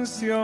canción.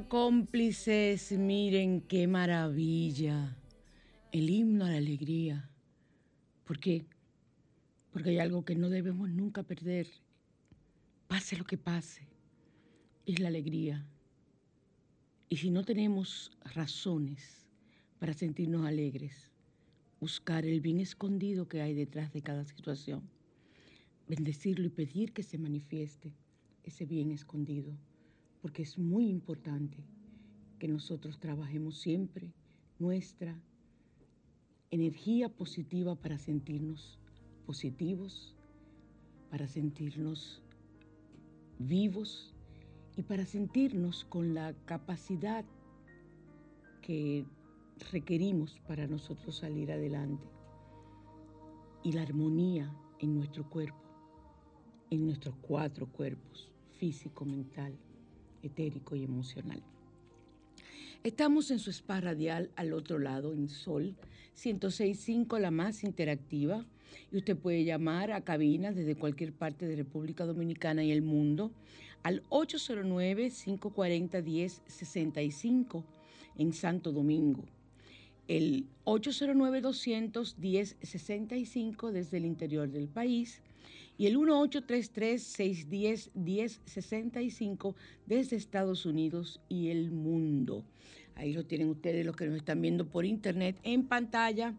Cómplices, miren qué maravilla. El himno a la alegría. ¿Por qué? Porque hay algo que no debemos nunca perder, pase lo que pase, es la alegría. Y si no tenemos razones para sentirnos alegres, buscar el bien escondido que hay detrás de cada situación, bendecirlo y pedir que se manifieste ese bien escondido porque es muy importante que nosotros trabajemos siempre nuestra energía positiva para sentirnos positivos, para sentirnos vivos y para sentirnos con la capacidad que requerimos para nosotros salir adelante. Y la armonía en nuestro cuerpo, en nuestros cuatro cuerpos, físico, mental, etérico y emocional. Estamos en su spa radial al otro lado, en Sol 106.5, la más interactiva. Y usted puede llamar a cabinas desde cualquier parte de República Dominicana y el mundo al 809-540-1065 en Santo Domingo. El 809-210-65 desde el interior del país y el 1833-610-1065 desde Estados Unidos y el mundo. Ahí lo tienen ustedes los que nos están viendo por internet en pantalla.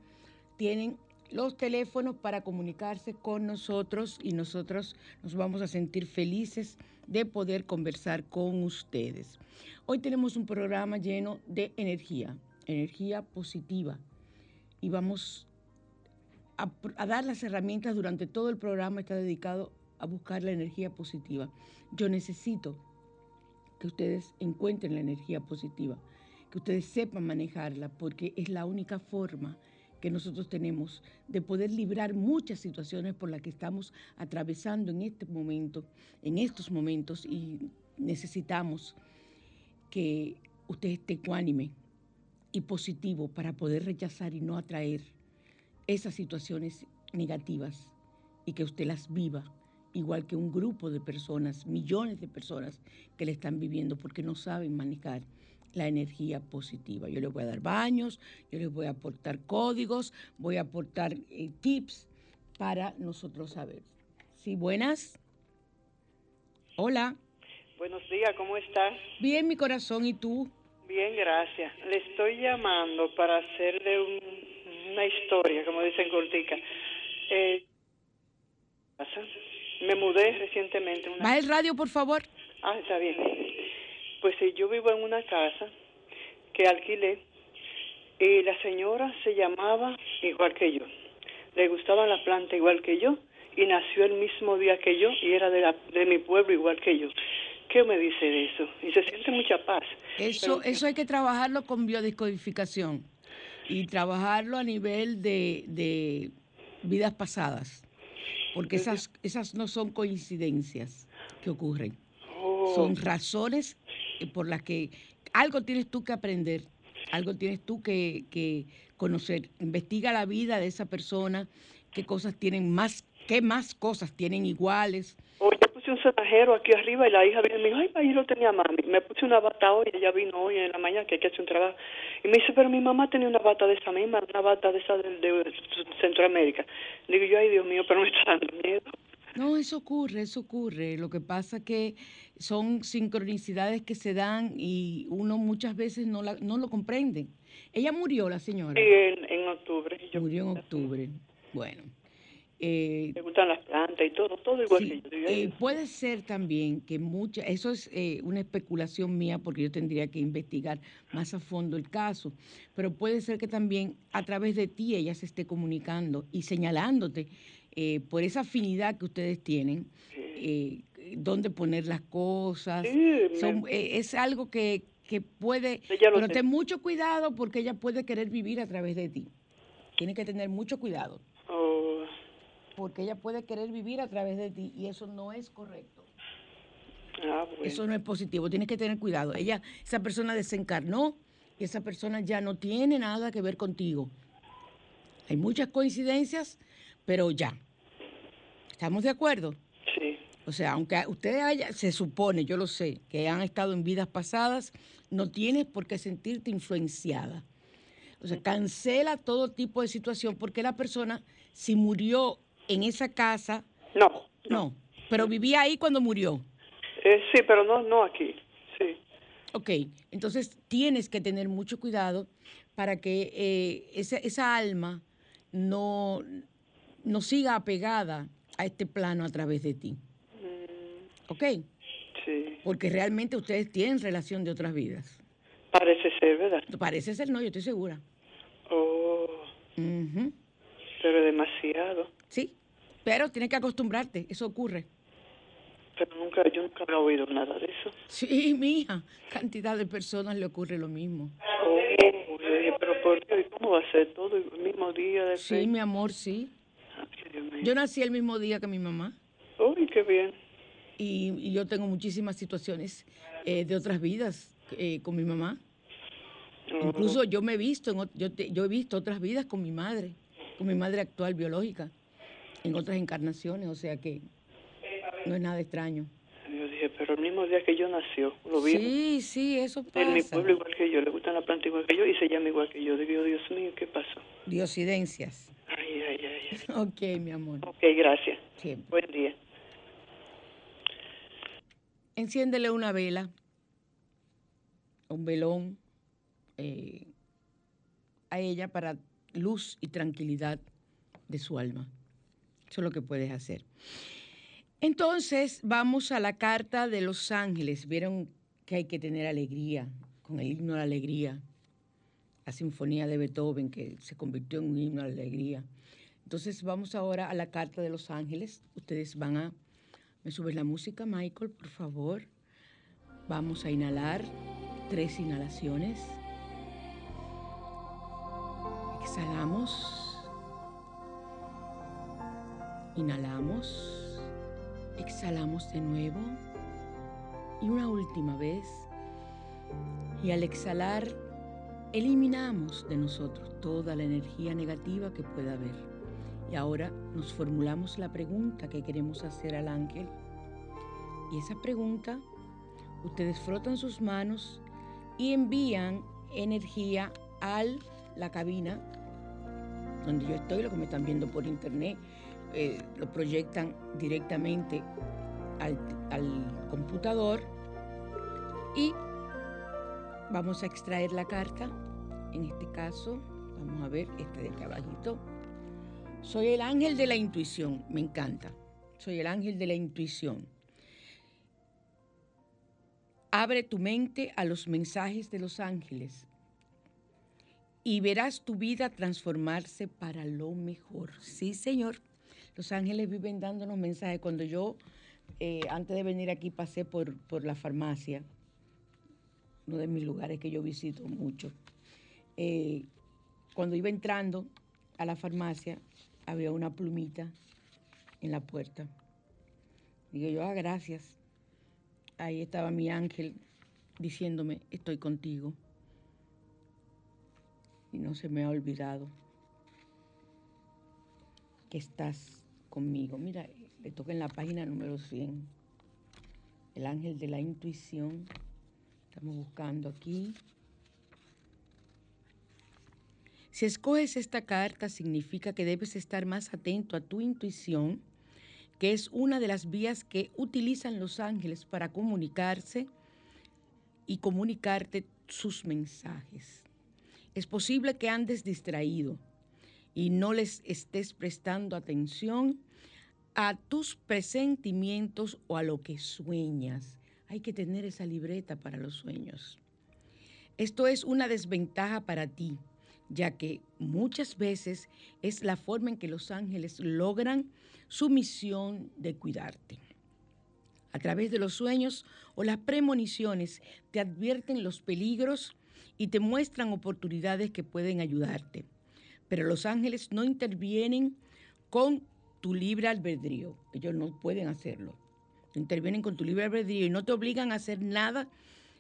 Tienen los teléfonos para comunicarse con nosotros y nosotros nos vamos a sentir felices de poder conversar con ustedes. Hoy tenemos un programa lleno de energía, energía positiva y vamos a, dar las herramientas durante todo el programa está dedicado a buscar la energía positiva. Yo necesito que ustedes encuentren la energía positiva que ustedes sepan manejarla, porque es la única forma que nosotros tenemos de poder librar muchas situaciones por las que estamos atravesando en este momento, en estos momentos, y necesitamos que usted esté ecuánime y positivo para poder rechazar y no atraer esas situaciones negativas y que usted las viva, igual que un grupo de personas, millones de personas que le están viviendo porque no saben manejar la energía positiva. Yo les voy a dar baños, yo les voy a aportar códigos, voy a aportar eh, tips para nosotros saber. ¿Sí, buenas? Hola. Buenos días, ¿cómo estás? Bien, mi corazón, ¿y tú? Bien, gracias. Le estoy llamando para hacerle una historia, como dicen cortica. Eh, me mudé recientemente. Una... ¿Va el radio, por favor? Ah, está bien. Pues sí, yo vivo en una casa que alquilé y la señora se llamaba igual que yo. Le gustaban las plantas igual que yo y nació el mismo día que yo y era de, la, de mi pueblo igual que yo. ¿Qué me dice de eso? Y se siente mucha paz. Eso, eso hay que trabajarlo con biodescodificación y trabajarlo a nivel de, de vidas pasadas, porque esas, esas no son coincidencias que ocurren. Son razones eh, por las que algo tienes tú que aprender, algo tienes tú que, conocer. Investiga la vida de esa persona, qué cosas tienen más, qué más cosas tienen iguales. Puse un sonajero aquí arriba y la hija vino y me dijo, ay, ahí lo tenía mami. Me puse una bata hoy, ella vino hoy en la mañana que hay que hacer un trabajo. Y me dice, pero mi mamá tenía una bata de esa misma, una bata de esa de, de Centroamérica. Digo yo, ay, Dios mío, pero me está dando miedo. No, eso ocurre, eso ocurre. Lo que pasa que son sincronicidades que se dan y uno muchas veces no, la, no lo comprende. Ella murió, la señora. Sí, en, octubre. murió en octubre. Bueno. Eh, Me gustan las plantas y todo, todo igual que yo. Eh, puede ser también que muchas, eso es eh, una especulación mía porque yo tendría que investigar más a fondo el caso, pero puede ser que también a través de ti ella se esté comunicando y señalándote por esa afinidad que ustedes tienen, eh, dónde poner las cosas. Son, es algo que, que puede... Pero ten mucho cuidado porque ella puede querer vivir a través de ti. Tiene que tener mucho cuidado. Porque ella puede querer vivir a través de ti y eso no es correcto. Ah, eso no es positivo, tienes que tener cuidado. Ella, esa persona desencarnó y esa persona ya no tiene nada que ver contigo. Hay muchas coincidencias, pero ya. ¿Estamos de acuerdo? Sí. O sea, aunque ustedes haya, se supone, yo lo sé, que han estado en vidas pasadas, no tienes por qué sentirte influenciada. O sea, cancela todo tipo de situación porque la persona, si murió en esa casa... No. No, pero vivía ahí cuando murió. Eh, sí, pero no, no aquí. Sí. Ok, entonces tienes que tener mucho cuidado para que eh, esa, esa alma no, no siga apegada a este plano a través de ti. Mm. ¿Ok? Sí. Porque realmente ustedes tienen relación de otras vidas. Parece ser, ¿verdad? Parece ser, no, yo estoy segura. Oh. Pero demasiado. Sí, pero tienes que acostumbrarte, eso ocurre. Pero nunca, yo nunca había oído nada de eso. Sí, mi hija, cantidad de personas le ocurre lo mismo. Oh. Yo dije, pero por Dios, ¿y cómo va a ser todo el mismo día de Sí, mi amor, sí. Ay. Yo nací el mismo día que mi mamá Uy, qué bien. y, y yo tengo muchísimas situaciones eh, de otras vidas eh, con mi mamá. Oh, Incluso yo me he visto, en yo, te- yo he visto otras vidas con mi madre, con mi madre actual biológica, en otras encarnaciones, o sea que no es nada extraño. Yo dije, pero el mismo día que yo nació, lo vi Sí, sí, eso en mi pasa. pueblo igual que yo, le gustan las plantas igual que yo y se llama igual que yo. Digo, Dios mío, ¿qué pasó? Diosidencias. Ay, ay, ay. ay. Ok, mi amor. Ok, gracias. Siempre. Buen día. Enciéndele una vela, un velón eh, a ella para luz y tranquilidad de su alma. Eso es lo que puedes hacer. Entonces, vamos a la carta de los ángeles. Vieron que hay que tener alegría, con el himno a la alegría. La sinfonía de Beethoven, que se convirtió en un himno a la alegría. Entonces, vamos ahora a la carta de los ángeles. Ustedes van a... ¿Me subes la música, Michael, por favor? Vamos a inhalar tres inhalaciones. Exhalamos. Inhalamos. Exhalamos de nuevo. Y una última vez. Y al exhalar, eliminamos de nosotros toda la energía negativa que pueda haber. Y ahora nos formulamos la pregunta que queremos hacer al ángel. Y esa pregunta, ustedes frotan sus manos y envían energía a la cabina donde yo estoy, lo que me están viendo por internet, eh, lo proyectan directamente al, al computador y vamos a extraer la carta. En este caso, vamos a ver este de abajito. Soy el ángel de la intuición, me encanta. Soy el ángel de la intuición. Abre tu mente a los mensajes de los ángeles y verás tu vida transformarse para lo mejor. Sí, Señor. Los ángeles viven dándonos mensajes. Cuando yo, eh, antes de venir aquí, pasé por, por la farmacia, uno de mis lugares que yo visito mucho. Eh, cuando iba entrando a la farmacia, había una plumita en la puerta. Digo yo, ah, gracias. Ahí estaba mi ángel diciéndome, estoy contigo. Y no se me ha olvidado que estás conmigo. Mira, le toca en la página número 100. El ángel de la intuición. Estamos buscando aquí. Si escoges esta carta, significa que debes estar más atento a tu intuición, que es una de las vías que utilizan los ángeles para comunicarse y comunicarte sus mensajes. Es posible que andes distraído y no les estés prestando atención a tus presentimientos o a lo que sueñas. Hay que tener esa libreta para los sueños. Esto es una desventaja para ti, ya que muchas veces es la forma en que los ángeles logran su misión de cuidarte. A través de los sueños o las premoniciones te advierten los peligros y te muestran oportunidades que pueden ayudarte. Pero los ángeles no intervienen con tu libre albedrío. Ellos no pueden hacerlo. Intervienen con tu libre albedrío y no te obligan a hacer nada.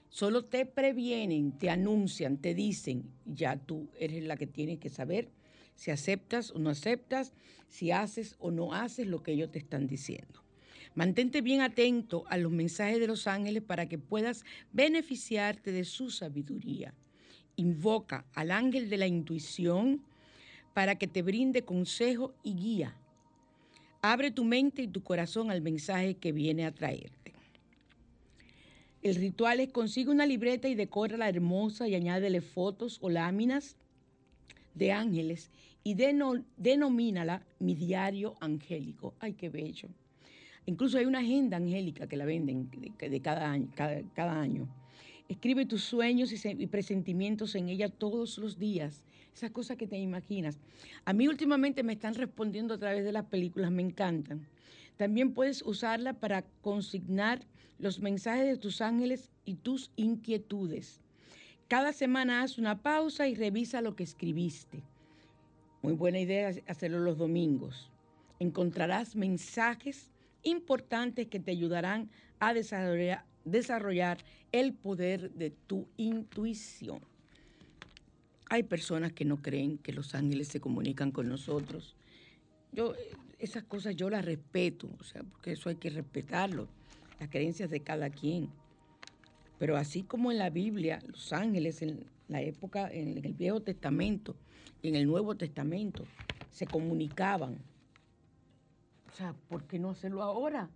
Solo te previenen, te anuncian, te dicen. Ya tú eres la que tienes que saber si aceptas o no aceptas, si haces o no haces lo que ellos te están diciendo. Mantente bien atento a los mensajes de los ángeles para que puedas beneficiarte de su sabiduría. Invoca al ángel de la intuición para que te brinde consejo y guía. Abre tu mente y tu corazón al mensaje que viene a traerte. El ritual es consigue una libreta y decórala hermosa y añádele fotos o láminas de ángeles y deno- denomínala mi diario angélico. Ay, qué bello. Incluso hay una agenda angélica que la venden de, cada, año. Escribe tus sueños y presentimientos en ella todos los días. Esas cosas que te imaginas. A mí últimamente me están respondiendo a través de las películas, me encantan. También puedes usarla para consignar los mensajes de tus ángeles y tus inquietudes. Cada semana haz una pausa y revisa lo que escribiste. Muy buena idea hacerlo los domingos. Encontrarás mensajes importantes que te ayudarán a desarrollar, desarrollar el poder de tu intuición. Hay personas que no creen que los ángeles se comunican con nosotros. Yo esas cosas yo las respeto, o sea, porque eso hay que respetarlo, las creencias de cada quien. Pero así como en la Biblia, los ángeles en la época, en el Viejo Testamento y en el Nuevo Testamento, se comunicaban. O sea, ¿por qué no hacerlo ahora?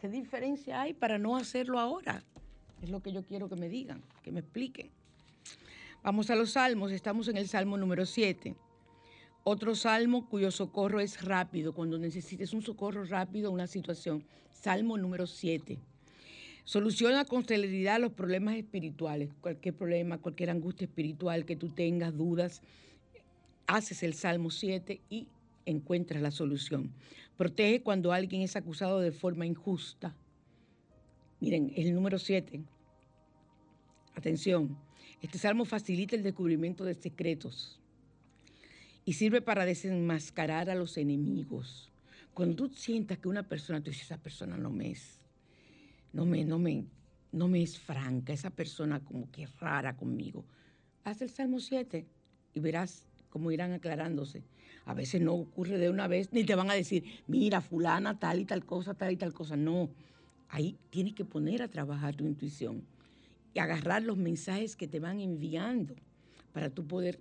¿Qué diferencia hay para no hacerlo ahora? Es lo que yo quiero que me digan, que me expliquen. Vamos a los salmos, estamos en el salmo número 7. Otro salmo cuyo socorro es rápido, cuando necesites un socorro rápido una situación. Salmo número 7. Soluciona con celeridad los problemas espirituales, cualquier problema, cualquier angustia espiritual que tú tengas, dudas, haces el Salmo 7 y encuentras la solución. Protege cuando alguien es acusado de forma injusta. Miren, el número 7. Atención, este salmo facilita el descubrimiento de secretos y sirve para desenmascarar a los enemigos. Cuando tú sientas que una persona, tú dices, esa persona no me es, no me, no me, no me es franca, esa persona como que es rara conmigo. Haz el Salmo 7 y verás cómo irán aclarándose. A veces no ocurre de una vez, ni te van a decir, mira, fulana, tal y tal cosa, tal y tal cosa. No, ahí tienes que poner a trabajar tu intuición y agarrar los mensajes que te van enviando para tú poder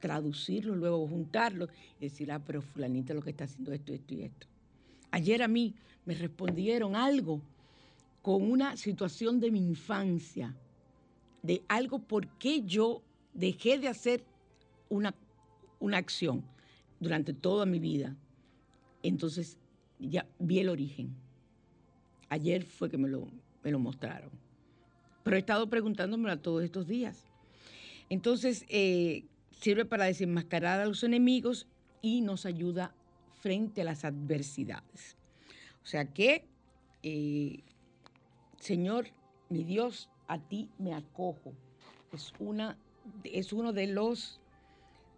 traducirlos, luego juntarlos y decir, ah, pero fulanita lo que está haciendo esto, esto y esto. Ayer a mí me respondieron algo con una situación de mi infancia, de algo por qué yo dejé de hacer una, una acción durante toda mi vida. Entonces ya vi el origen. Ayer fue que me lo, me lo mostraron. Pero he estado preguntándomelo todos estos días. Entonces, eh, sirve para desenmascarar a los enemigos y nos ayuda frente a las adversidades. O sea que, eh, Señor, mi Dios, a ti me acojo. Es, una, es uno de los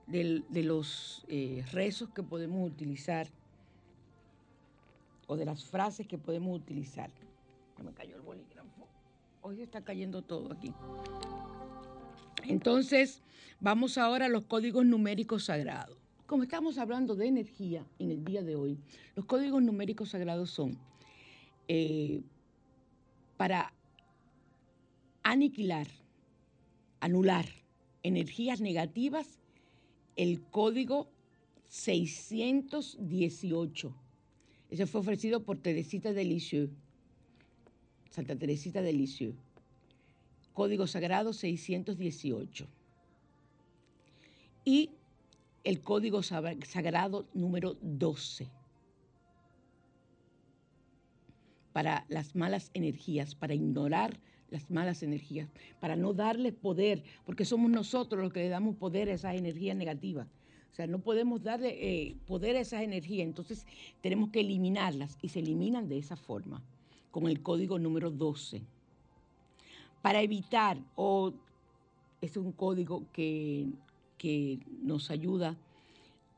de, los eh, rezos que podemos utilizar o de las frases que podemos utilizar. Me cayó el bolígrafo. Hoy está cayendo todo aquí. Entonces, vamos ahora a los códigos numéricos sagrados. Como estamos hablando de energía en el día de hoy, los códigos numéricos sagrados son eh, para aniquilar, anular energías negativas el código 618. Ese fue ofrecido por Teresita de Lisieux, Santa Teresita de Lisieux. Código Sagrado 618. Y el Código Sagrado número 12. Para las malas energías, para ignorar las malas energías, para no darle poder, porque somos nosotros los que le damos poder a esas energías negativas. O sea, no podemos darle eh, poder a esas energías, entonces tenemos que eliminarlas y se eliminan de esa forma, con el código número 12. Para evitar, o es un código que, que nos ayuda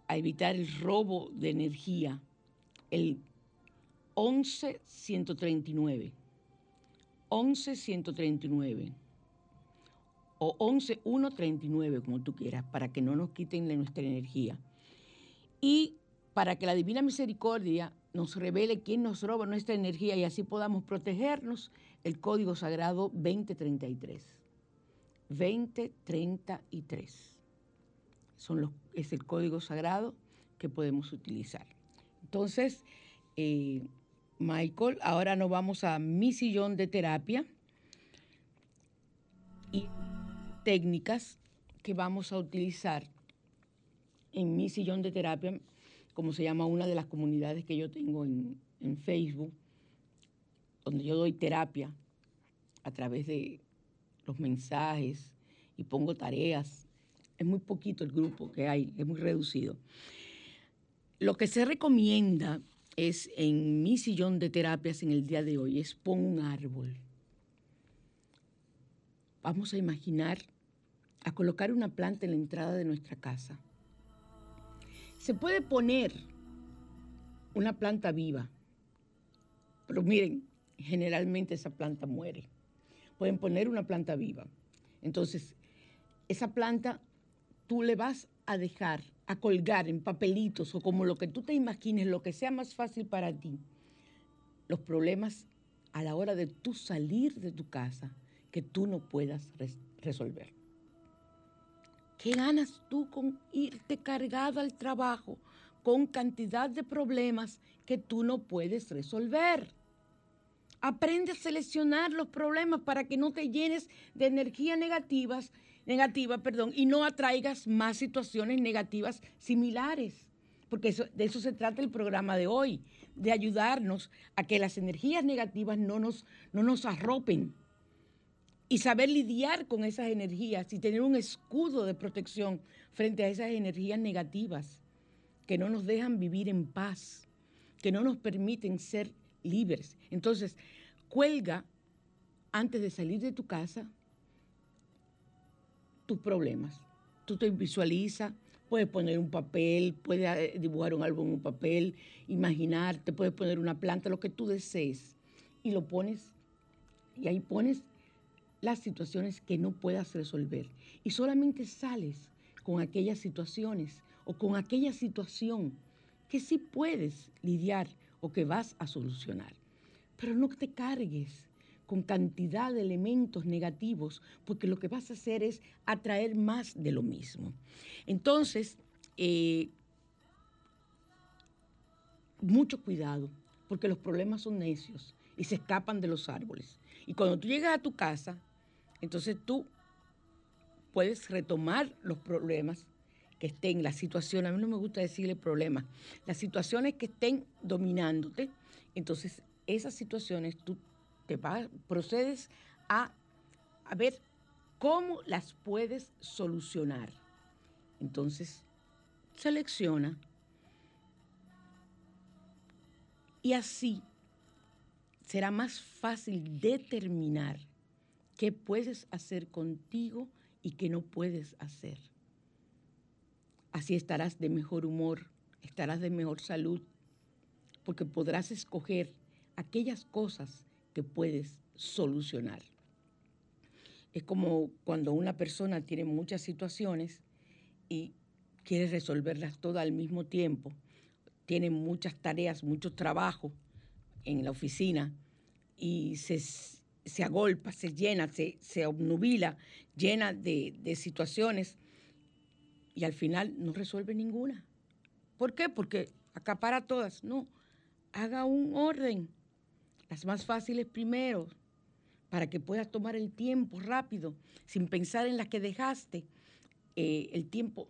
a evitar el robo de energía, el 11139. 11139 o 11139, como tú quieras, para que no nos quiten nuestra energía. Y para que la Divina Misericordia nos revele quién nos roba nuestra energía y así podamos protegernos, el Código Sagrado 2033. 2033. Son los, es el código sagrado que podemos utilizar. Entonces, eh, Michael. Ahora nos vamos a mi sillón de terapia y técnicas que vamos a utilizar en mi sillón de terapia, como se llama una de las comunidades que yo tengo en, Facebook, donde yo doy terapia a través de los mensajes y pongo tareas. Es muy poquito el grupo que hay, es muy reducido. Lo que se recomienda es en mi sillón de terapias en el día de hoy, es pon un árbol. Vamos a imaginar a colocar una planta en la entrada de nuestra casa. Se puede poner una planta viva, pero miren, generalmente esa planta muere. Pueden poner una planta viva. Entonces, esa planta tú le vas a dejar, a colgar en papelitos o como lo que tú te imagines, lo que sea más fácil para ti, los problemas a la hora de tú salir de tu casa que tú no puedas resolver. ¿Qué ganas tú con irte cargado al trabajo con cantidad de problemas que tú no puedes resolver? Aprende a seleccionar los problemas para que no te llenes de energías negativas, negativa, perdón, y no atraigas más situaciones negativas similares. Porque de eso se trata el programa de hoy, de ayudarnos a que las energías negativas no nos, no nos arropen, y saber lidiar con esas energías y tener un escudo de protección frente a esas energías negativas que no nos dejan vivir en paz, que no nos permiten ser libres. Entonces, cuelga antes de salir de tu casa tus problemas. Tú te visualizas, puedes poner un papel, puedes eh, dibujar un álbum en un papel, imaginarte, puedes poner una planta, lo que tú desees, y lo pones, y ahí pones las situaciones que no puedas resolver y solamente sales con aquellas situaciones o con aquella situación que sí puedes lidiar o que vas a solucionar. Pero no te cargues con cantidad de elementos negativos, porque lo que vas a hacer es atraer más de lo mismo. Entonces, eh, mucho cuidado, porque los problemas son necios y se escapan de los árboles. Y cuando tú llegas a tu casa, entonces tú puedes retomar los problemas que estén, la situación, a mí no me gusta decirle problemas, las situaciones que estén dominándote, entonces esas situaciones tú te vas, procedes a, a ver cómo las puedes solucionar. Entonces, selecciona y así será más fácil determinar qué puedes hacer contigo y qué no puedes hacer. Así estarás de mejor humor, estarás de mejor salud, porque podrás escoger aquellas cosas que puedes solucionar. Es como cuando una persona tiene muchas situaciones y quiere resolverlas todas al mismo tiempo, tiene muchas tareas, mucho trabajo en la oficina y se se agolpa, se llena, se, se obnubila, llena de, de situaciones y al final no resuelve ninguna. ¿Por qué? Porque acapara todas. No, haga un orden, las más fáciles primero, para que puedas tomar el tiempo rápido, sin pensar en las que dejaste, eh, el tiempo,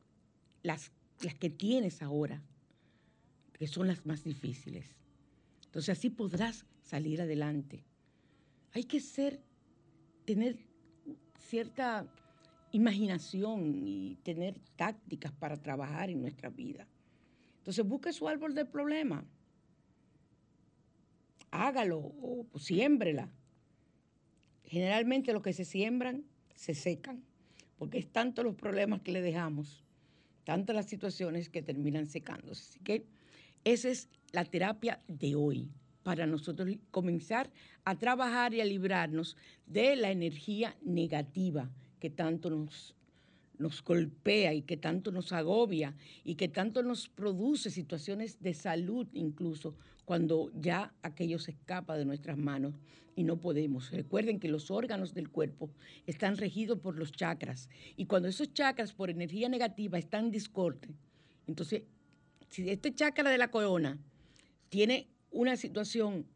las, las que tienes ahora, que son las más difíciles. Entonces así podrás salir adelante hay que ser, tener cierta imaginación y tener tácticas para trabajar en nuestra vida. Entonces busque su árbol de problema. Hágalo o siémbrela. Generalmente los que se siembran se secan, porque es tanto los problemas que le dejamos, tantas las situaciones que terminan secándose. Así que esa es la terapia de hoy para nosotros comenzar a trabajar y a librarnos de la energía negativa que tanto nos, nos golpea y que tanto nos agobia y que tanto nos produce situaciones de salud incluso cuando ya aquello se escapa de nuestras manos y no podemos. Recuerden que los órganos del cuerpo están regidos por los chakras y cuando esos chakras por energía negativa están discorde, entonces si este chakra de la corona tiene una situación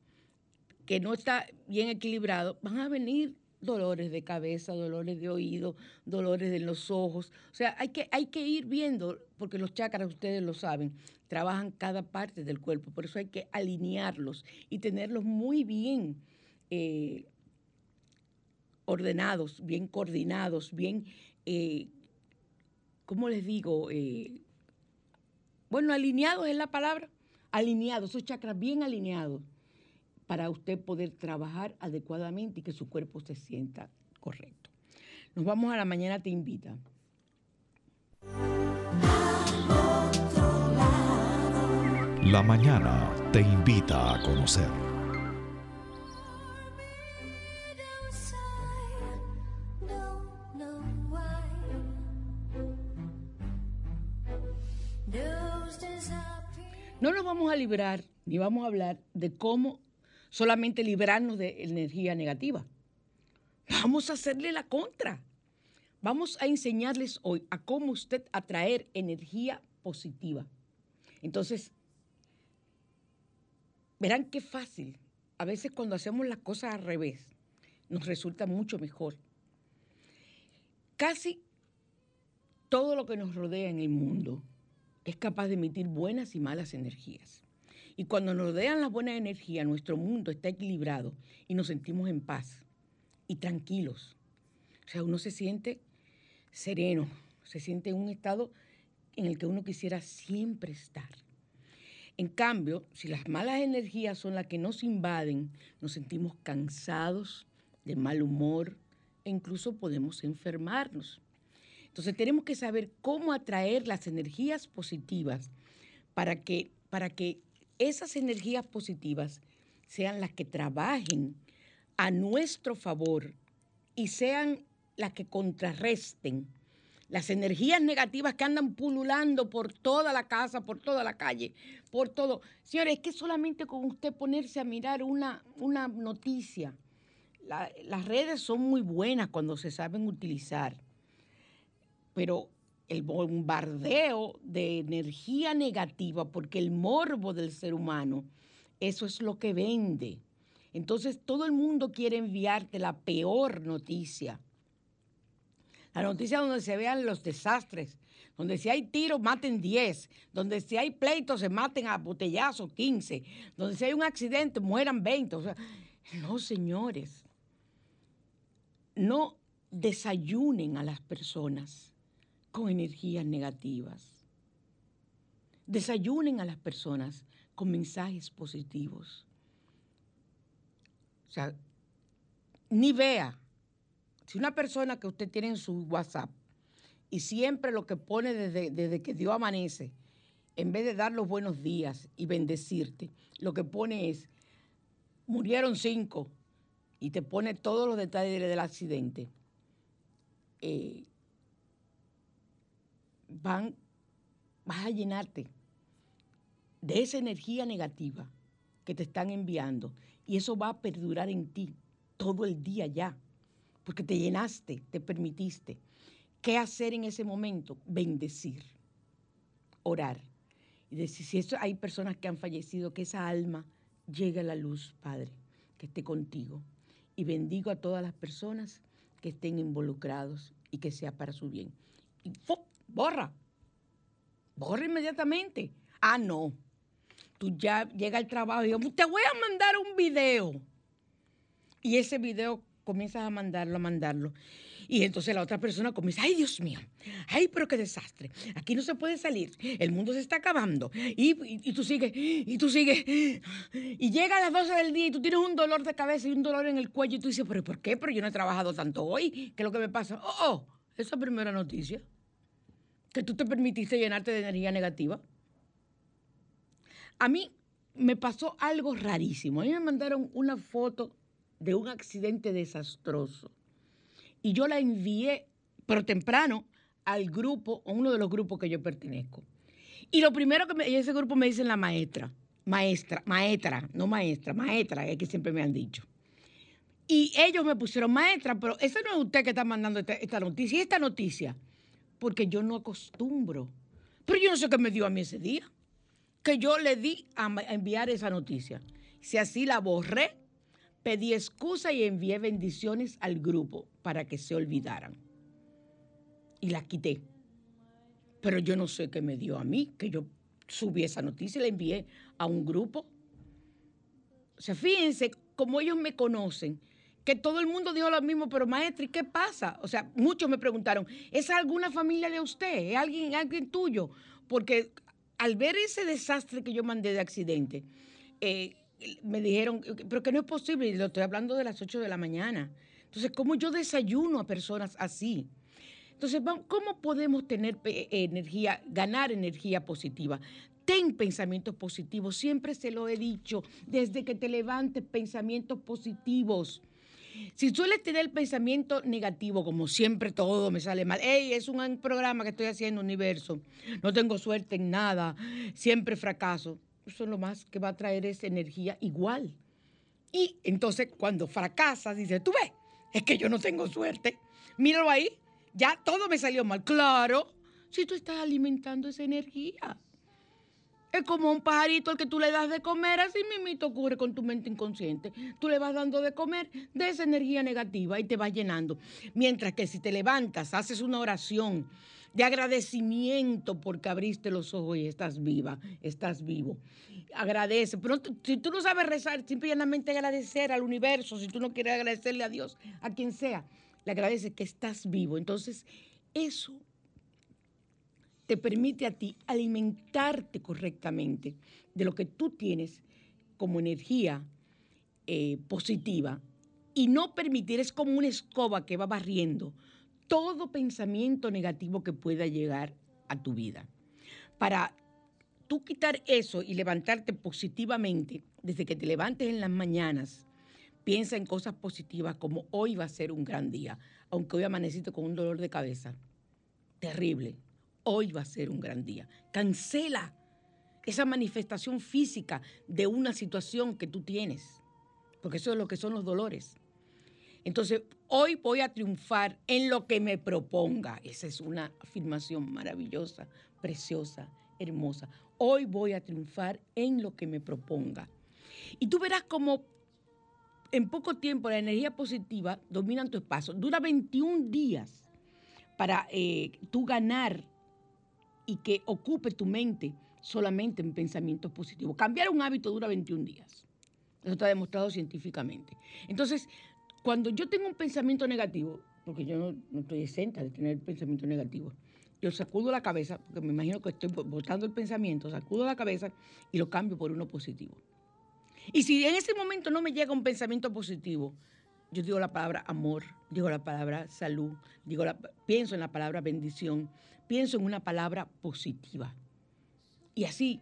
que no está bien equilibrado, van a venir dolores de cabeza, dolores de oído, dolores de los ojos. O sea, hay que, hay que ir viendo, porque los chakras, ustedes lo saben, trabajan cada parte del cuerpo, por eso hay que alinearlos y tenerlos muy bien eh, ordenados, bien coordinados, bien, eh, ¿cómo les digo? Eh, bueno, alineados es la palabra alineados, esos chakras bien alineados, para usted poder trabajar adecuadamente y que su cuerpo se sienta correcto. Nos vamos a la mañana, te invita. La mañana te invita a conocer. No nos vamos a librar ni vamos a hablar de cómo solamente librarnos de energía negativa. Vamos a hacerle la contra. Vamos a enseñarles hoy a cómo usted atraer energía positiva. Entonces, verán qué fácil. A veces cuando hacemos las cosas al revés, nos resulta mucho mejor. Casi todo lo que nos rodea en el mundo es capaz de emitir buenas y malas energías. Y cuando nos rodean las buenas energías, nuestro mundo está equilibrado y nos sentimos en paz y tranquilos. O sea, uno se siente sereno, se siente en un estado en el que uno quisiera siempre estar. En cambio, si las malas energías son las que nos invaden, nos sentimos cansados, de mal humor e incluso podemos enfermarnos. Entonces tenemos que saber cómo atraer las energías positivas para que, para que esas energías positivas sean las que trabajen a nuestro favor y sean las que contrarresten las energías negativas que andan pululando por toda la casa, por toda la calle, por todo. Señores, es que solamente con usted ponerse a mirar una, una noticia, las redes son muy buenas cuando se saben utilizar, pero el bombardeo de energía negativa, porque el morbo del ser humano, eso es lo que vende. Entonces todo el mundo quiere enviarte la peor noticia. La noticia donde se vean los desastres, donde si hay tiros maten 10, donde si hay pleitos se maten a botellazos 15, donde si hay un accidente mueran 20. O no, señores, no desayunen a las personas con energías negativas. Desayunen a las personas con mensajes positivos. O sea, ni vea. Si una persona que usted tiene en su WhatsApp y siempre lo que pone desde, desde que Dios amanece, en vez de dar los buenos días y bendecirte, lo que pone es, murieron cinco y te pone todos los detalles del accidente, eh, van, vas a llenarte de esa energía negativa que te están enviando y eso va a perdurar en ti todo el día ya, porque te llenaste, te permitiste. ¿Qué hacer en ese momento? Bendecir, orar y decir, si eso, hay personas que han fallecido, que esa alma llegue a la luz, Padre, que esté contigo. Y bendigo a todas las personas que estén involucrados y que sea para su bien. Borra, borra inmediatamente. Ah, no, tú ya llega al trabajo y digo, te voy a mandar un video. Y ese video comienzas a mandarlo, a mandarlo. Y entonces la otra persona comienza, ay Dios mío, ay pero qué desastre, aquí no se puede salir, el mundo se está acabando. Y, tú sigues, y tú sigues. Y llega a las 12 del día y tú tienes un dolor de cabeza y un dolor en el cuello y tú dices, pero ¿por qué? Pero yo no he trabajado tanto hoy, ¿qué es lo que me pasa? Oh, oh esa primera noticia, que tú te permitiste llenarte de energía negativa. A mí me pasó algo rarísimo. A mí me mandaron una foto de un accidente desastroso y yo la envié, pero temprano, al grupo, a uno de los grupos que yo pertenezco. Y lo primero que me, ese grupo me dice la maestra, maestra, maestra, no maestra, maestra, es que siempre me han dicho. Y ellos me pusieron maestra, pero ese no es usted que está mandando esta, esta noticia. Y esta noticia, porque yo no acostumbro. Pero yo no sé qué me dio a mí ese día que yo le di a enviar esa noticia. Si así la borré, pedí excusa y envié bendiciones al grupo para que se olvidaran. Y la quité. Pero yo no sé qué me dio a mí, que yo subí esa noticia y la envié a un grupo. O sea, fíjense cómo ellos me conocen, que todo el mundo dijo lo mismo, pero maestra, ¿y qué pasa? O sea, muchos me preguntaron, ¿es alguna familia de usted? ¿Es alguien, alguien tuyo? Porque al ver ese desastre que yo mandé de accidente, eh, me dijeron, pero que no es posible, y lo estoy hablando de las 8 de la mañana. Entonces, ¿cómo yo desayuno a personas así? Entonces, ¿cómo podemos tener energía, ganar energía positiva? Ten pensamientos positivos, siempre se lo he dicho, desde que te levantes, pensamientos positivos. Si sueles tener el pensamiento negativo, como siempre todo me sale mal, hey, es un programa que estoy haciendo, universo, no tengo suerte en nada, siempre fracaso, eso es lo más que va a traer esa energía igual. Y entonces cuando fracasas, dices, tú ves, es que yo no tengo suerte, míralo ahí, ya todo me salió mal. Claro, si tú estás alimentando esa energía. Es como un pajarito al que tú le das de comer, así mismo ocurre con tu mente inconsciente. Tú le vas dando de comer de esa energía negativa y te vas llenando. Mientras que si te levantas, haces una oración de agradecimiento porque abriste los ojos y estás viva, estás vivo. Agradece. Pero si tú no sabes rezar, simplemente agradecer al universo, si tú no quieres agradecerle a Dios, a quien sea, le agradece que estás vivo. Entonces, eso te permite a ti alimentarte correctamente de lo que tú tienes como energía eh, positiva y no permitir, es como una escoba que va barriendo todo pensamiento negativo que pueda llegar a tu vida. Para tú quitar eso y levantarte positivamente, desde que te levantes en las mañanas, piensa en cosas positivas como hoy va a ser un gran día, aunque hoy amaneciste con un dolor de cabeza. Terrible hoy va a ser un gran día. Cancela esa manifestación física de una situación que tú tienes, porque eso es lo que son los dolores. Entonces, hoy voy a triunfar en lo que me proponga. Esa es una afirmación maravillosa, preciosa, hermosa. Hoy voy a triunfar en lo que me proponga. Y tú verás cómo en poco tiempo la energía positiva domina tu espacio. Dura 21 días para eh, tú ganar y que ocupe tu mente solamente en pensamientos positivos. Cambiar un hábito dura 21 días. Eso está demostrado científicamente. Entonces, cuando yo tengo un pensamiento negativo, porque yo no, estoy exenta de tener pensamiento negativo, yo sacudo la cabeza, porque me imagino que estoy botando el pensamiento, sacudo la cabeza y lo cambio por uno positivo. Y si en ese momento no me llega un pensamiento positivo, yo digo la palabra amor, digo la palabra salud, digo pienso en la palabra bendición, pienso en una palabra positiva. Y así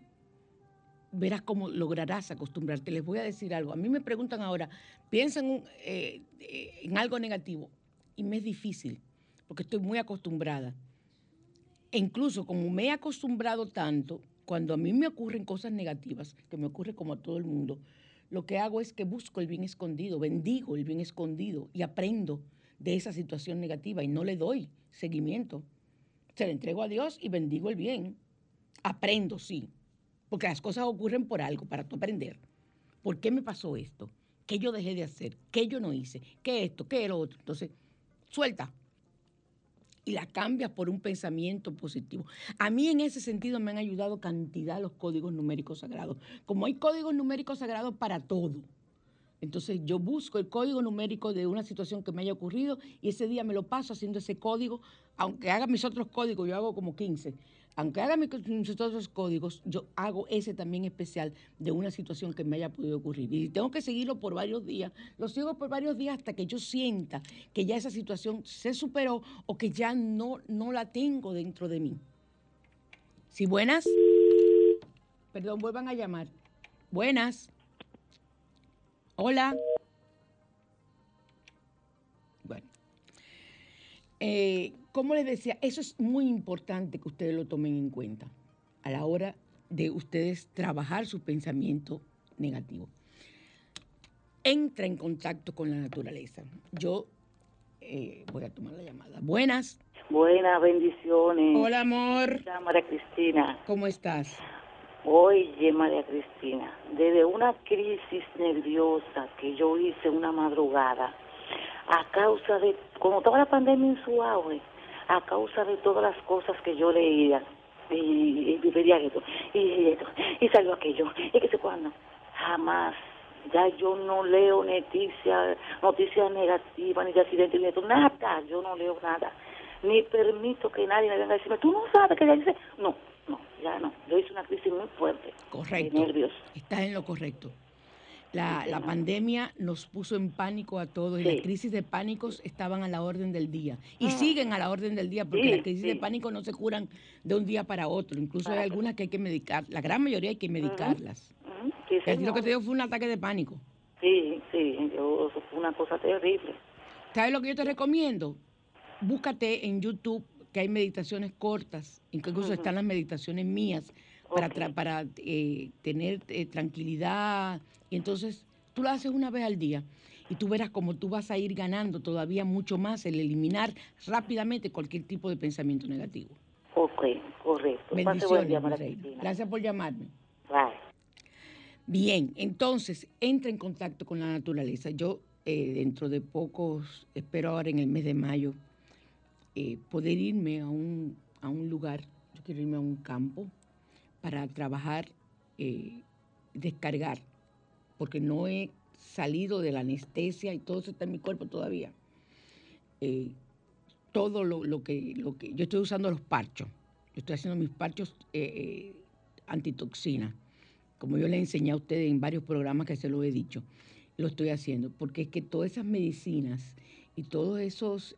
verás cómo lograrás acostumbrarte. Les voy a decir algo. A mí me preguntan ahora, piensan eh, en algo negativo y me es difícil porque estoy muy acostumbrada. E incluso como me he acostumbrado tanto, cuando a mí me ocurren cosas negativas, que me ocurre como a todo el mundo, lo que hago es que busco el bien escondido, bendigo el bien escondido y aprendo de esa situación negativa y no le doy seguimiento. Se le entrego a Dios y bendigo el bien. Aprendo, sí, porque las cosas ocurren por algo, para tú aprender. ¿Por qué me pasó esto? ¿Qué yo dejé de hacer? ¿Qué yo no hice? ¿Qué esto? ¿Qué lo otro? Entonces, suelta. Y la cambias por un pensamiento positivo. A mí en ese sentido me han ayudado cantidad los códigos numéricos sagrados. Como hay códigos numéricos sagrados para todo. Entonces yo busco el código numérico de una situación que me haya ocurrido y ese día me lo paso haciendo ese código, aunque haga mis otros códigos, yo hago como 15, aunque haga mis, otros códigos, yo hago ese también especial de una situación que me haya podido ocurrir. Y tengo que seguirlo por varios días, lo sigo por varios días hasta que yo sienta que ya esa situación se superó o que ya no, no la tengo dentro de mí. ¿Sí, buenas? Perdón, vuelvan a llamar. Buenas. Hola. Bueno. Eh, como les decía, eso es muy importante que ustedes lo tomen en cuenta a la hora de ustedes trabajar su pensamiento negativo. Entra en contacto con la naturaleza. Yo eh, voy a tomar la llamada. Buenas. Buenas, bendiciones. Hola, amor. María Cristina. ¿Cómo estás? Oye, María Cristina, desde una crisis nerviosa que yo hice una madrugada, a causa de, como estaba la pandemia en su auge, a causa de todas las cosas que yo leía, y, y, y esto, y esto, y salió aquello, y que sé cuándo, jamás, ya yo no leo noticias noticias negativas, ni de accidentes, ni de todo, nada, yo no leo nada, ni permito que nadie me venga a decirme, tú no sabes que ella dice, no, no, ya no. Yo hice una crisis muy fuerte. Correcto. De nervios. Estás en lo correcto. La, la pandemia nos puso en pánico a todos y las crisis de pánicos estaban a la orden del día y siguen a la orden del día porque Sí, las crisis de pánico no se curan de un día para otro. Incluso hay algunas que hay que medicar, la gran mayoría hay que medicarlas. Lo que te dio fue un ataque de pánico. Sí, sí, yo, eso fue una cosa terrible. ¿Sabes lo que yo te recomiendo? Búscate en YouTube que hay meditaciones cortas, incluso están las meditaciones mías para, tra- para eh, tener eh, tranquilidad. Y entonces tú lo haces una vez al día y tú verás cómo tú vas a ir ganando todavía mucho más el eliminar rápidamente cualquier tipo de pensamiento negativo. Ok, correcto. Bendiciones. Cristina. Gracias por llamarme. Bye. Bien, entonces entra en contacto con la naturaleza. Yo eh, dentro de pocos, espero ahora en el mes de mayo, eh, poder irme a un, a un lugar, yo quiero irme a un campo para trabajar, eh, descargar, porque no he salido de la anestesia y todo eso está en mi cuerpo todavía. Eh, todo lo, lo que, lo que yo estoy usando los parchos, yo estoy haciendo mis parchos antitoxina como yo le enseñé a ustedes en varios programas que se lo he dicho, lo estoy haciendo, porque es que todas esas medicinas y todos esos,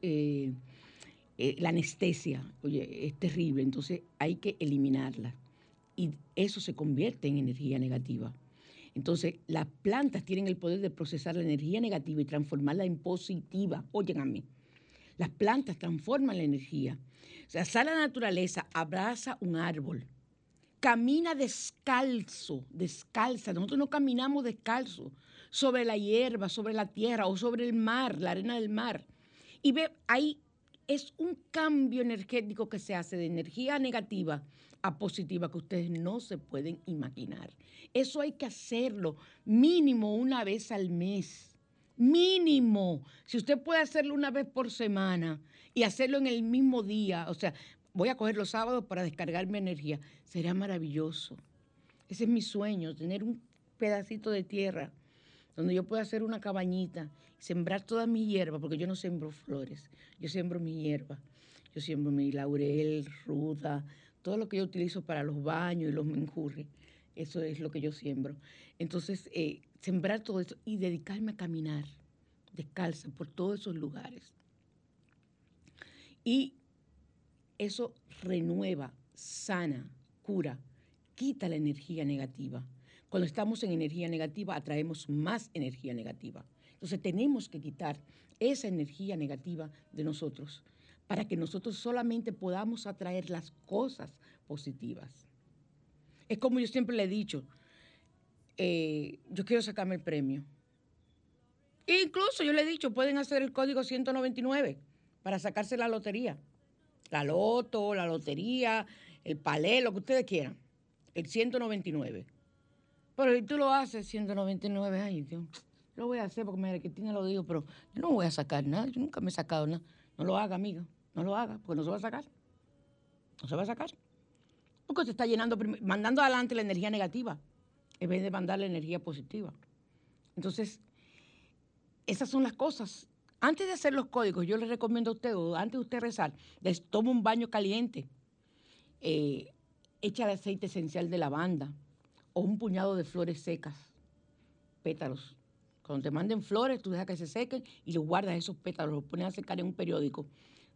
eh, la anestesia, oye, es terrible, entonces hay que eliminarla. Y eso se convierte en energía negativa. Entonces, las plantas tienen el poder de procesar la energía negativa y transformarla en positiva. Oigan a mí. Las plantas transforman la energía. O sea, sale la naturaleza, abraza un árbol, camina descalzo, descalza. Nosotros no caminamos descalzo sobre la hierba, sobre la tierra o sobre el mar, la arena del mar. Y ve, ahí es un cambio energético que se hace de energía negativa a positiva que ustedes no se pueden imaginar. Eso hay que hacerlo mínimo una vez al mes. Mínimo. Si usted puede hacerlo una vez por semana y hacerlo en el mismo día, o sea, voy a coger los sábados para descargar mi energía, será maravilloso. Ese es mi sueño, tener un pedacito de tierra donde yo pueda hacer una cabañita, sembrar todas mis hierbas, porque yo no siembro flores, yo siembro mi hierba. Yo siembro mi laurel, ruda, todo lo que yo utilizo para los baños y los menjurres. Eso es lo que yo siembro. Entonces, eh, sembrar todo eso y dedicarme a caminar descalza por todos esos lugares. Y eso renueva, sana, cura, quita la energía negativa. Cuando estamos en energía negativa, atraemos más energía negativa. Entonces tenemos que quitar esa energía negativa de nosotros para que nosotros solamente podamos atraer las cosas positivas. Es como yo siempre le he dicho, eh, yo quiero sacarme el premio. Incluso yo le he dicho, pueden hacer el código 199 para sacarse la lotería. La loto, la lotería, el palé, lo que ustedes quieran. El 199. Pero si tú lo haces 199, ay Dios, lo voy a hacer porque María Cristina lo dijo, pero yo no voy a sacar nada, yo nunca me he sacado nada. No lo haga, amiga, no lo haga, porque no se va a sacar. No se va a sacar. Porque se está llenando, mandando adelante la energía negativa, en vez de mandar la energía positiva. Entonces, esas son las cosas. Antes de hacer los códigos, yo les recomiendo a usted, o antes de usted rezar, les toma un baño caliente, eh, echa el aceite esencial de lavanda o un puñado de flores secas, pétalos. Cuando te manden flores, tú dejas que se sequen y los guardas esos pétalos, los pones a secar en un periódico,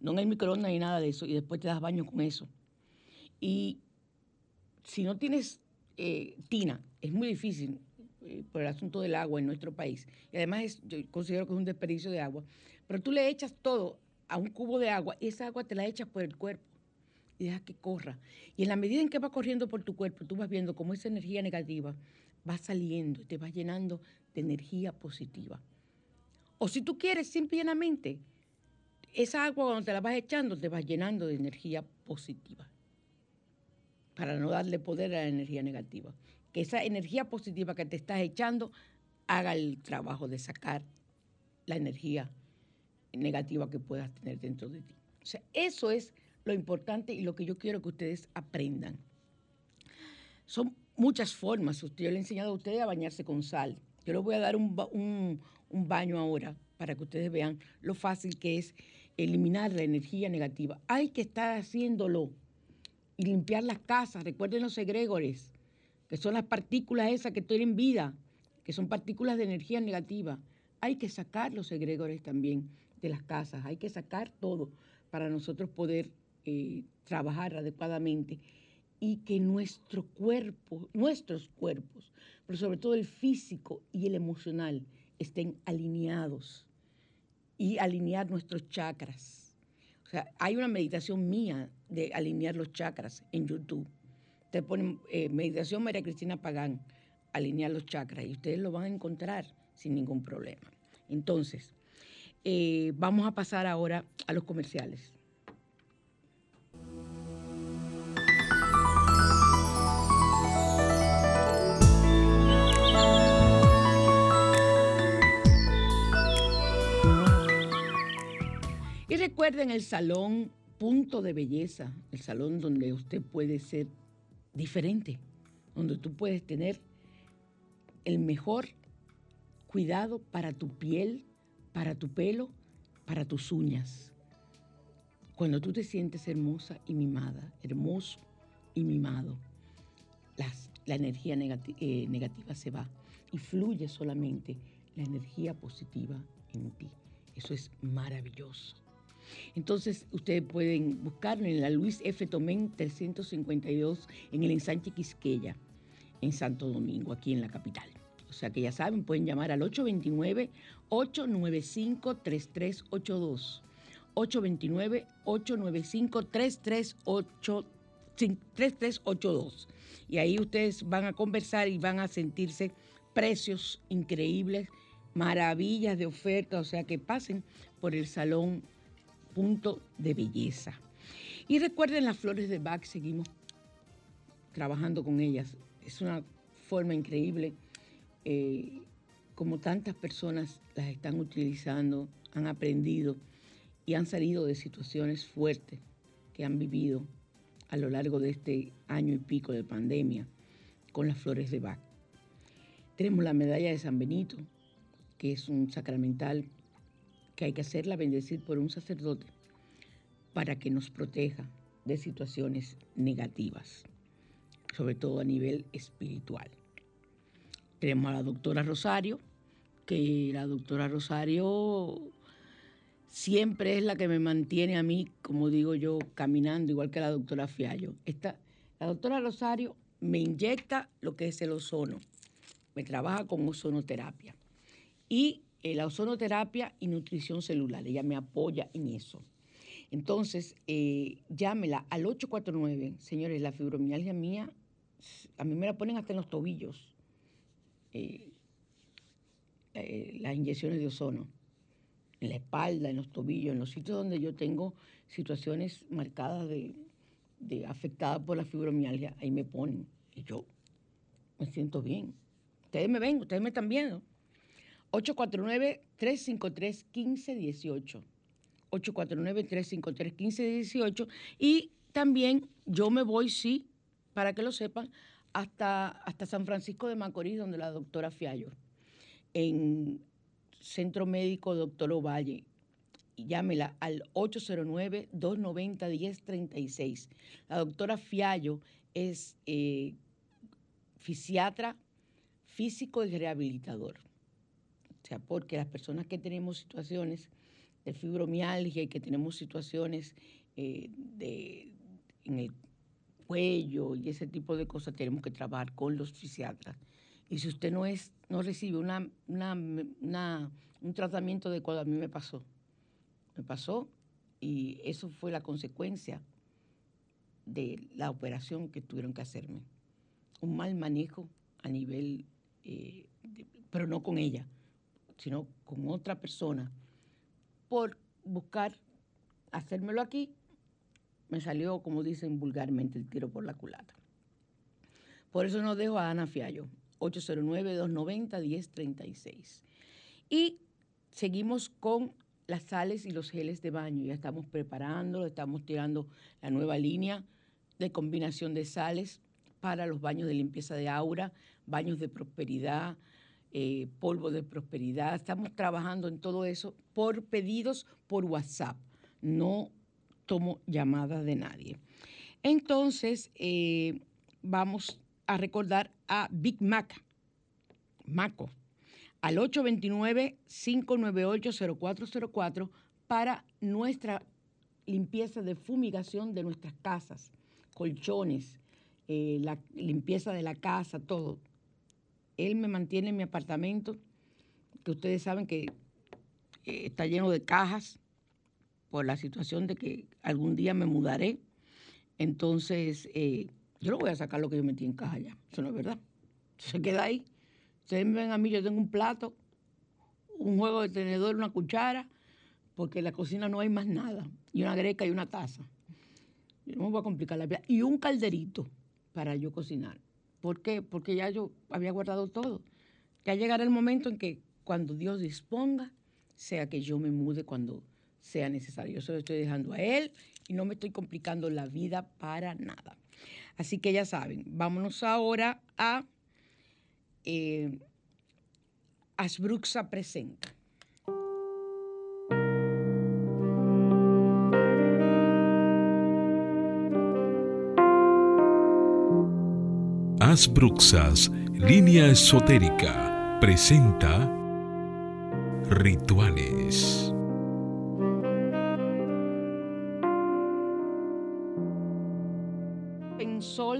no en el microondas ni nada de eso, y después te das baño con eso. Y si no tienes eh, tina, es muy difícil eh, por el asunto del agua en nuestro país. Y además es- yo considero que es un desperdicio de agua. Pero tú le echas todo a un cubo de agua y esa agua te la echas por el cuerpo y dejas que corra. Y en la medida en que va corriendo por tu cuerpo, tú vas viendo cómo esa energía negativa va saliendo y te va llenando de energía positiva. O si tú quieres, simplemente, esa agua cuando te la vas echando, te vas llenando de energía positiva para no darle poder a la energía negativa. Que esa energía positiva que te estás echando haga el trabajo de sacar la energía negativa que puedas tener dentro de ti. O sea, eso es lo importante y lo que yo quiero que ustedes aprendan. Son muchas formas. Yo le he enseñado a ustedes a bañarse con sal. Yo les voy a dar un- un baño ahora para que ustedes vean lo fácil que es eliminar la energía negativa. Hay que estar haciéndolo y limpiar las casas. Recuerden los egregores, que son las partículas esas que tienen vida, que son partículas de energía negativa. Hay que sacar los egregores también de las casas, hay que sacar todo para nosotros poder eh, trabajar adecuadamente y que nuestro cuerpo, nuestros cuerpos, pero sobre todo el físico y el emocional, estén alineados y alinear nuestros chakras. O sea, hay una meditación mía de alinear los chakras en YouTube. Te ponen eh, meditación María Cristina Pagán, alinear los chakras, y ustedes lo van a encontrar sin ningún problema. Entonces, eh, vamos a pasar ahora a los comerciales. Recuerden el salón punto de belleza, el salón donde usted puede ser diferente, donde tú puedes tener el mejor cuidado para tu piel, para tu pelo, para tus uñas. Cuando tú te sientes hermosa y mimada, hermoso y mimado, la energía eh, negativa se va y fluye solamente la energía positiva en ti. Eso es maravilloso. Entonces, ustedes pueden buscarlo en la Luis F. Tomén 352 en el ensanche Quisqueya, en Santo Domingo, aquí en la capital. O sea que ya saben, pueden llamar al 829-895-3382. 829-895-3382. Y ahí ustedes van a conversar y van a sentirse precios increíbles, maravillas de oferta, o sea que pasen por el salón punto de belleza. Y recuerden las flores de Bach, seguimos trabajando con ellas. Es una forma increíble, eh, como tantas personas las están utilizando, han aprendido y han salido de situaciones fuertes que han vivido a lo largo de este año y pico de pandemia con las flores de Bach. Tenemos la medalla de San Benito, que es un sacramental que hay que hacerla bendecir por un sacerdote para que nos proteja de situaciones negativas, sobre todo a nivel espiritual. Tenemos a la doctora Rosario, que la doctora Rosario siempre es la que me mantiene a mí, como digo yo, caminando, igual que la doctora Fiallo. Esta, la doctora Rosario me inyecta lo que es el ozono, me trabaja con ozonoterapia. Y eh, la ozonoterapia y nutrición celular. Ella me apoya en eso. Entonces, eh, llámela al 849. Señores, la fibromialgia mía, a mí me la ponen hasta en los tobillos. Eh, las inyecciones de ozono. En la espalda, en los tobillos, en los sitios donde yo tengo situaciones marcadas de, de afectadas por la fibromialgia, ahí me ponen. Y yo me siento bien. Ustedes me ven, ustedes me están viendo. 849-353-1518. 849-353-1518. Y también yo me voy, sí, para que lo sepan, hasta, San Francisco de Macorís, donde la doctora Fiallo, en Centro Médico Doctor Ovalle. Llámela al 809-290-1036. La doctora Fiallo es eh, fisiatra, físico y rehabilitador sea, porque las personas que tenemos situaciones de fibromialgia y que tenemos situaciones eh, de, en el cuello y ese tipo de cosas, tenemos que trabajar con los fisiatras. Y si usted no, es, no recibe una, un tratamiento adecuado, a mí me pasó. Me pasó y eso fue la consecuencia de la operación que tuvieron que hacerme. Un mal manejo a nivel, eh, pero no con ella, sino con otra persona, por buscar hacérmelo aquí, me salió, como dicen vulgarmente, el tiro por la culata. Por eso nos dejo a Ana Fiallo, 809-290-1036. Y seguimos con las sales y los geles de baño. Ya estamos preparando, estamos tirando la nueva línea de combinación de sales para los baños de limpieza de aura, baños de prosperidad, eh, polvo de prosperidad. Estamos trabajando en todo eso por pedidos por WhatsApp. No tomo llamadas de nadie. Entonces, eh, vamos a recordar a Big Mac. Maco, al 829-598-0404 para nuestra limpieza de fumigación de nuestras casas, colchones, eh, la limpieza de la casa, todo. Él me mantiene en mi apartamento, que ustedes saben que eh, está lleno de cajas por la situación de que algún día me mudaré. Entonces, eh, yo no voy a sacar lo que yo metí en caja ya. Eso no es verdad. Se queda ahí. Ustedes me ven a mí, yo tengo un plato, un juego de tenedor, una cuchara, porque en la cocina no hay más nada. Y una greca y una taza. Yo no me voy a complicar la vida. Y un calderito para yo cocinar. ¿Por qué? Porque ya yo había guardado todo. Ya llegará el momento en que cuando Dios disponga, sea que yo me mude cuando sea necesario. Yo se lo estoy dejando a Él y no me estoy complicando la vida para nada. Así que ya saben, vámonos ahora a eh, Asbruxa Presenta. Asbruxas, línea esotérica, presenta Rituales.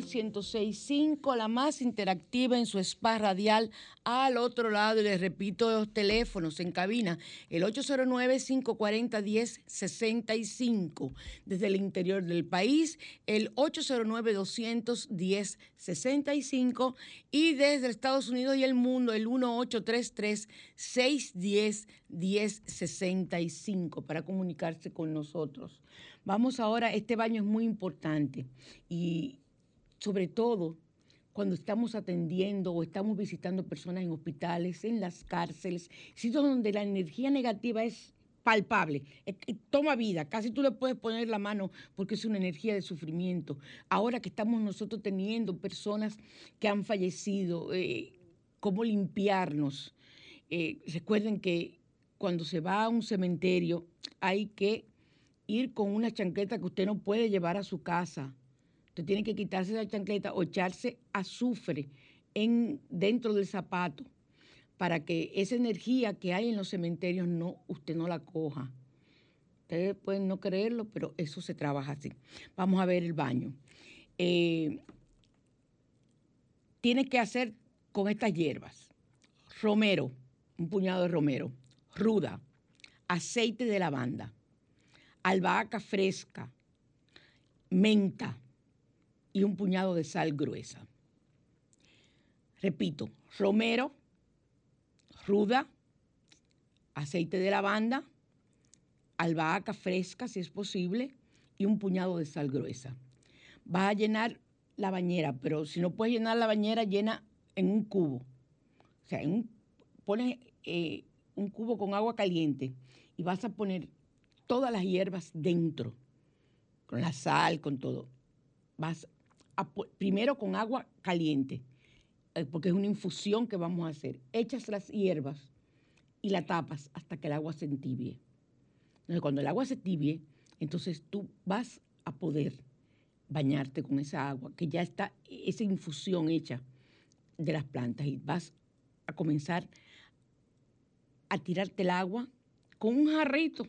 106.5, la más interactiva en su spa radial al otro lado. Y les repito los teléfonos en cabina, el 809-540-1065. Desde el interior del país, el 809-210-65. Y desde Estados Unidos y el mundo, el 1833-610-1065 para comunicarse con nosotros. Vamos ahora, este baño es muy importante y sobre todo cuando estamos atendiendo o estamos visitando personas en hospitales, en las cárceles, sitios donde la energía negativa es palpable, que toma vida, casi tú le puedes poner la mano porque es una energía de sufrimiento. Ahora que estamos nosotros teniendo personas que han fallecido, eh, ¿cómo limpiarnos? Eh, recuerden que cuando se va a un cementerio hay que ir con una chancleta que usted no puede llevar a su casa. Usted tiene que quitarse esa chancleta o echarse azufre en, dentro del zapato para que esa energía que hay en los cementerios no, usted no la coja. Ustedes pueden no creerlo, pero eso se trabaja así. Vamos a ver el baño. Eh, tiene que hacer con estas hierbas. Romero, un puñado de romero. Ruda, aceite de lavanda, albahaca fresca, menta y un puñado de sal gruesa. Repito, romero, ruda, aceite de lavanda, albahaca fresca si es posible y un puñado de sal gruesa. Vas a llenar la bañera, pero si no puedes llenar la bañera, llena en un cubo. O sea, en un, pones eh, un cubo con agua caliente y vas a poner todas las hierbas dentro, con la sal, con todo. Vas primero con agua caliente, eh, porque es una infusión que vamos a hacer. Echas las hierbas y la tapas hasta que el agua se entibie. Entonces, cuando el agua se tibie, entonces tú vas a poder bañarte con esa agua, que ya está esa infusión hecha de las plantas y vas a comenzar a tirarte el agua con un jarrito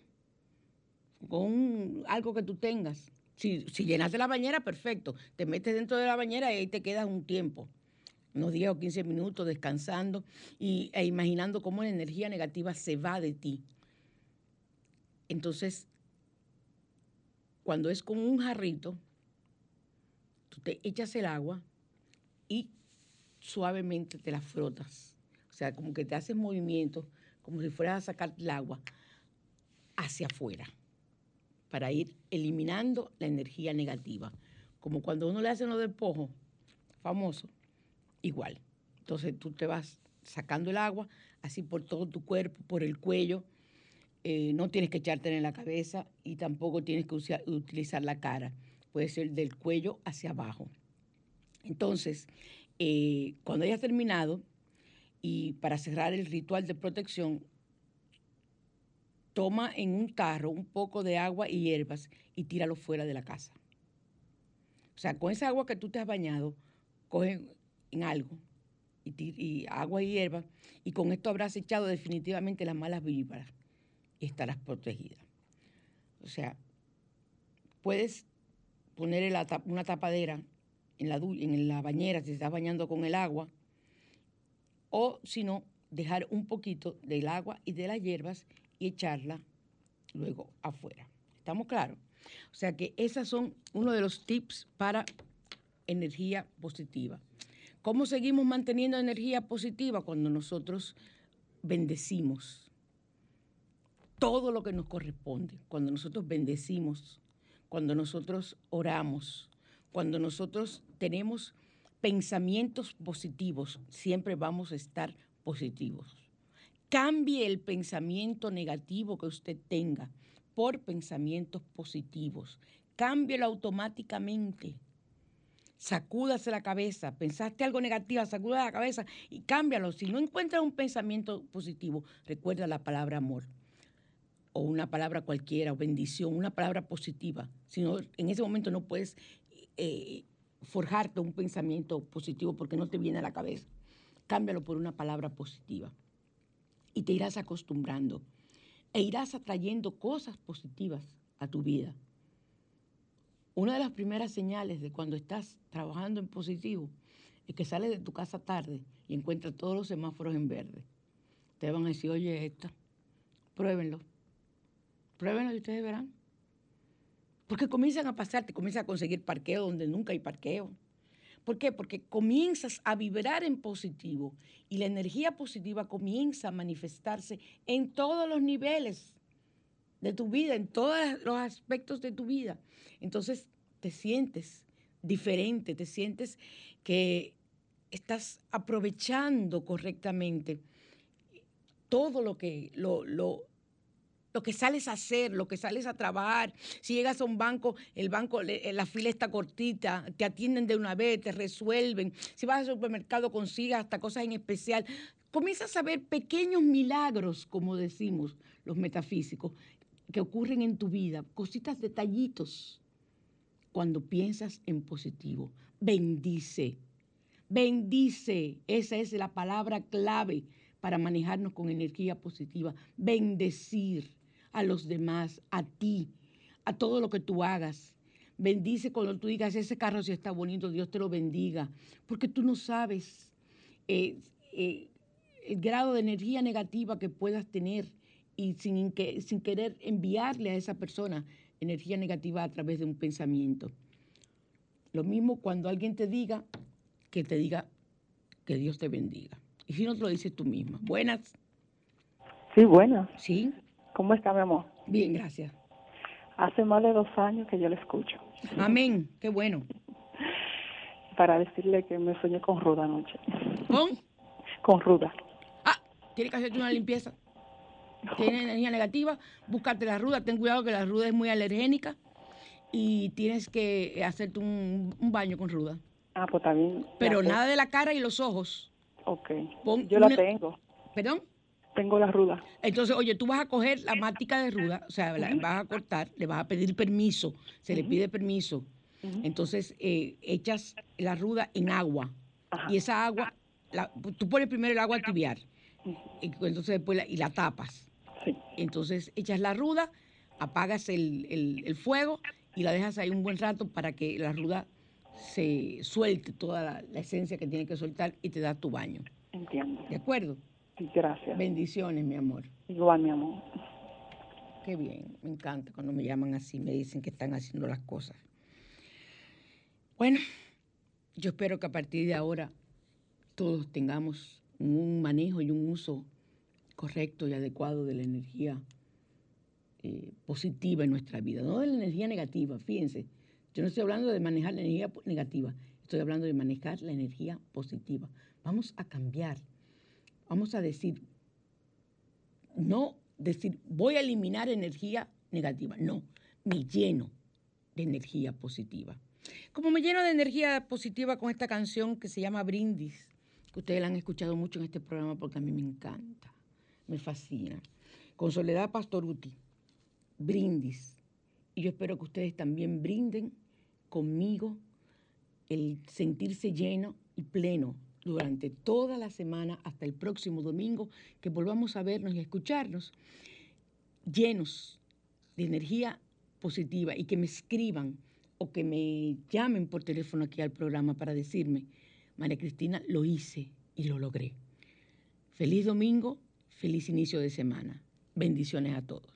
con algo que tú tengas. Si, llenaste la bañera, perfecto. Te metes dentro de la bañera y ahí te quedas un tiempo, unos 10 o 15 minutos descansando y, e imaginando cómo la energía negativa se va de ti. Entonces, cuando es con un jarrito, tú te echas el agua y suavemente te la frotas. O sea, como que te haces movimiento, como si fueras a sacar el agua hacia afuera para ir eliminando la energía negativa. Como cuando uno le hace uno de pojo, famoso, igual. Entonces tú te vas sacando el agua así por todo tu cuerpo, por el cuello. Eh, no tienes que echarte en la cabeza y tampoco tienes que utilizar la cara. Puede ser del cuello hacia abajo. Entonces, eh, cuando hayas terminado, y para cerrar el ritual de protección, toma en un tarro un poco de agua y hierbas y tíralo fuera de la casa. O sea, con esa agua que tú te has bañado, coge en algo y, agua y hierba, y con esto habrás echado definitivamente las malas víboras y estarás protegida. O sea, puedes poner una tapadera en la, en la bañera si estás bañando con el agua, o si no, dejar un poquito del agua y de las hierbas y echarla luego afuera. ¿Estamos claros? O sea que esos son uno de los tips para energía positiva. ¿Cómo seguimos manteniendo energía positiva? Cuando nosotros bendecimos todo lo que nos corresponde, cuando nosotros bendecimos, cuando nosotros oramos, cuando nosotros tenemos pensamientos positivos, siempre vamos a estar positivos. Cambie el pensamiento negativo que usted tenga por pensamientos positivos. Cámbielo automáticamente. Sacúdase la cabeza. Pensaste algo negativo, sacuda la cabeza y cámbialo. Si no encuentras un pensamiento positivo, recuerda la palabra amor o una palabra cualquiera, o bendición, una palabra positiva. Si no, en ese momento no puedes eh, forjarte un pensamiento positivo porque no te viene a la cabeza. Cámbialo por una palabra positiva y te irás acostumbrando e irás atrayendo cosas positivas a tu vida. Una de las primeras señales de cuando estás trabajando en positivo es que sales de tu casa tarde y encuentras todos los semáforos en verde. Te van a decir, oye, esta, pruébenlo. Pruébenlo y ustedes verán. Porque comienzan a pasar, te comienzas a conseguir parqueo donde nunca hay parqueo. ¿Por qué? Porque comienzas a vibrar en positivo y la energía positiva comienza a manifestarse en todos los niveles de tu vida, en todos los aspectos de tu vida. Entonces te sientes diferente, te sientes que estás aprovechando correctamente todo lo que, lo, lo, lo que sales a hacer, lo que sales a trabajar. Si llegas a un banco, el banco, le- la fila está cortita, te atienden de una vez, te resuelven. Si vas al supermercado, consigas hasta cosas en especial. Comienzas a ver pequeños milagros, como decimos los metafísicos, que ocurren en tu vida, cositas, detallitos, cuando piensas en positivo. Bendice, bendice. Esa es la palabra clave para manejarnos con energía positiva. Bendecir a los demás, a ti, a todo lo que tú hagas. Bendice cuando tú digas, ese carro si está bonito, Dios te lo bendiga. Porque tú no sabes eh, eh, el grado de energía negativa que puedas tener y sin, que, sin querer enviarle a esa persona energía negativa a través de un pensamiento. Lo mismo cuando alguien te diga, que te diga que Dios te bendiga. Y si no te lo dices tú misma. Buenas, Sí, buena. ¿sí? ¿Cómo está, mi amor? Bien, gracias. Hace más de dos años que yo le escucho. Amén, qué bueno. Para decirle que me soñé con Ruda anoche. ¿Con? Con Ruda. Ah, tienes que hacerte una limpieza. Tienes energía negativa, búscate la ruda. Ten cuidado que la ruda es muy alergénica y tienes que hacerte un, un baño con ruda. Ah, pues bien. Pero nada de la cara y los ojos. Ok. Pon Yo una- la tengo. ¿Perdón? Tengo la Ruda. Entonces, oye, tú vas a coger la mática de ruda, o sea, la vas a cortar, le vas a pedir permiso, se le pide permiso. Entonces, eh, echas la ruda en agua Ajá. y esa agua, la- tú pones primero el agua a tibiar, y entonces después la, y la tapas. Sí. Entonces, echas la ruda, apagas el, el- el fuego y la dejas ahí un buen rato para que la ruda se suelte toda la, la esencia que tiene que soltar y te da tu baño. Entiendo. ¿De acuerdo? Gracias. Bendiciones, mi amor. Igual, mi amor. Qué bien, me encanta cuando me llaman así, me dicen que están haciendo las cosas. Bueno, yo espero que a partir de ahora todos tengamos un manejo y un uso correcto y adecuado de la energía eh, positiva en nuestra vida, no de la energía negativa, fíjense. Yo no estoy hablando de manejar la energía negativa, estoy hablando de manejar la energía positiva. Vamos a cambiar, vamos a decir, no decir, voy a eliminar energía negativa. No, me lleno de energía positiva. Como me lleno de energía positiva con esta canción que se llama Brindis, que ustedes la han escuchado mucho en este programa porque a mí me encanta, me fascina. Con Soledad Pastoruti, Brindis. Y yo espero que ustedes también brinden conmigo el sentirse lleno y pleno durante toda la semana hasta el próximo domingo, que volvamos a vernos y a escucharnos llenos de energía positiva y que me escriban o que me llamen por teléfono aquí al programa para decirme, María Cristina, lo hice y lo logré. Feliz domingo, feliz inicio de semana. Bendiciones a todos.